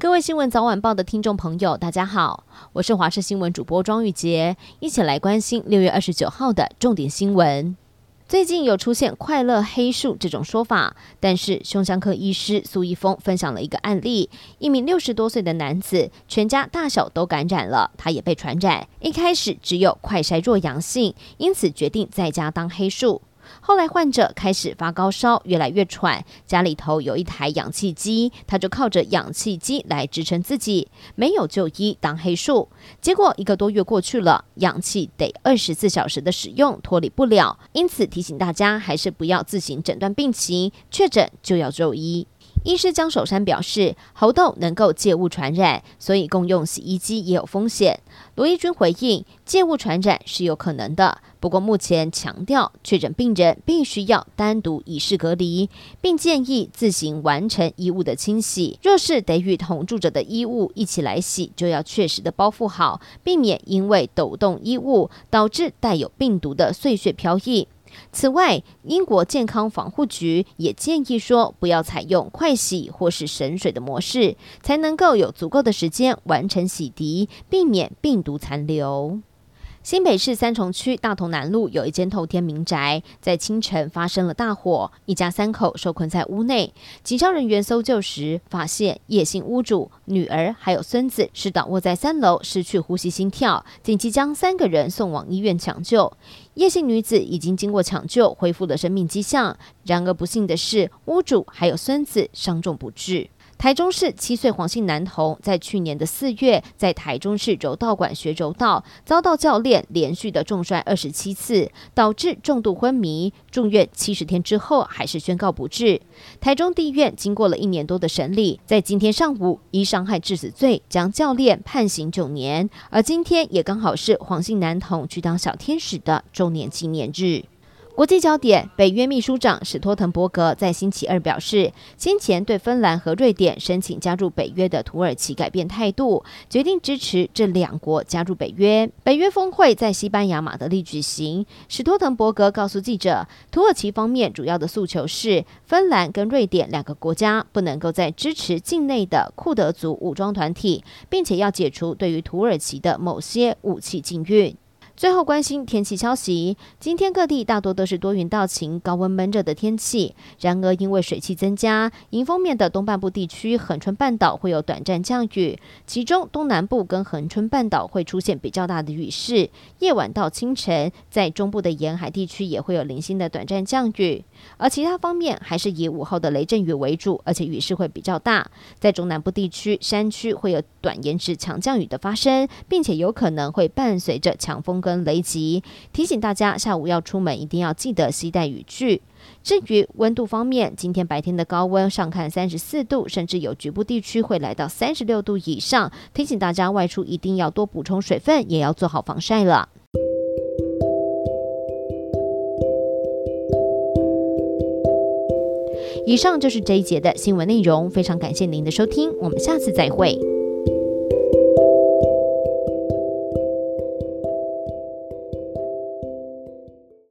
各位新闻早晚报的听众朋友，大家好，我是华视新闻主播庄玉洁，一起来关心六月二十九号的重点新闻。最近有出现“快乐黑数”这种说法，但是胸腔科医师苏一峰分享了一个案例：一名六十多岁的男子，全家大小都感染了，他也被传染。一开始只有快筛弱阳性，因此决定在家当黑数。后来患者开始发高烧，越来越喘，家里头有一台氧气机，他就靠着氧气机来支撑自己，没有就医当黑数。结果一个多月过去了，氧气得二十四小时的使用，脱离不了。因此提醒大家，还是不要自行诊断病情，确诊就要就医。医师江守山表示，猴痘能够借物传染，所以共用洗衣机也有风险。罗一军回应，借物传染是有可能的，不过目前强调确诊病人必须要单独以示隔离，并建议自行完成衣物的清洗。若是得与同住者的衣物一起来洗，就要确实的包覆好，避免因为抖动衣物导致带有病毒的碎屑飘逸。此外，英国健康防护局也建议说，不要采用快洗或是省水的模式，才能够有足够的时间完成洗涤，避免病毒残留。新北市三重区大同南路有一间透天民宅，在清晨发生了大火，一家三口受困在屋内。警消人员搜救时，发现叶姓屋主女儿还有孙子是倒卧在三楼，失去呼吸心跳，紧急将三个人送往医院抢救。叶姓女子已经经过抢救，恢复了生命迹象。然而不幸的是，屋主还有孙子伤重不治。台中市七岁黄姓男童在去年的四月，在台中市柔道馆学柔道，遭到教练连续的重摔二十七次，导致重度昏迷，住院七十天之后还是宣告不治。台中地院经过了一年多的审理，在今天上午以伤害致死罪将教练判刑九年，而今天也刚好是黄姓男童去当小天使的周年纪念日。国际焦点：北约秘书长史托滕伯格在星期二表示，先前对芬兰和瑞典申请加入北约的土耳其改变态度，决定支持这两国加入北约。北约峰会在西班牙马德里举行。史托滕伯格告诉记者，土耳其方面主要的诉求是，芬兰跟瑞典两个国家不能够再支持境内的库德族武装团体，并且要解除对于土耳其的某些武器禁运。最后关心天气消息，今天各地大多都是多云到晴、高温闷热的天气。然而，因为水汽增加，迎风面的东半部地区、恒春半岛会有短暂降雨，其中东南部跟恒春半岛会出现比较大的雨势。夜晚到清晨，在中部的沿海地区也会有零星的短暂降雨，而其他方面还是以午后的雷阵雨为主，而且雨势会比较大。在中南部地区、山区会有短延迟强降雨的发生，并且有可能会伴随着强风跟雷击，提醒大家下午要出门一定要记得携带雨具。至于温度方面，今天白天的高温上看三十四度，甚至有局部地区会来到三十六度以上，提醒大家外出一定要多补充水分，也要做好防晒了。以上就是这一节的新闻内容，非常感谢您的收听，我们下次再会。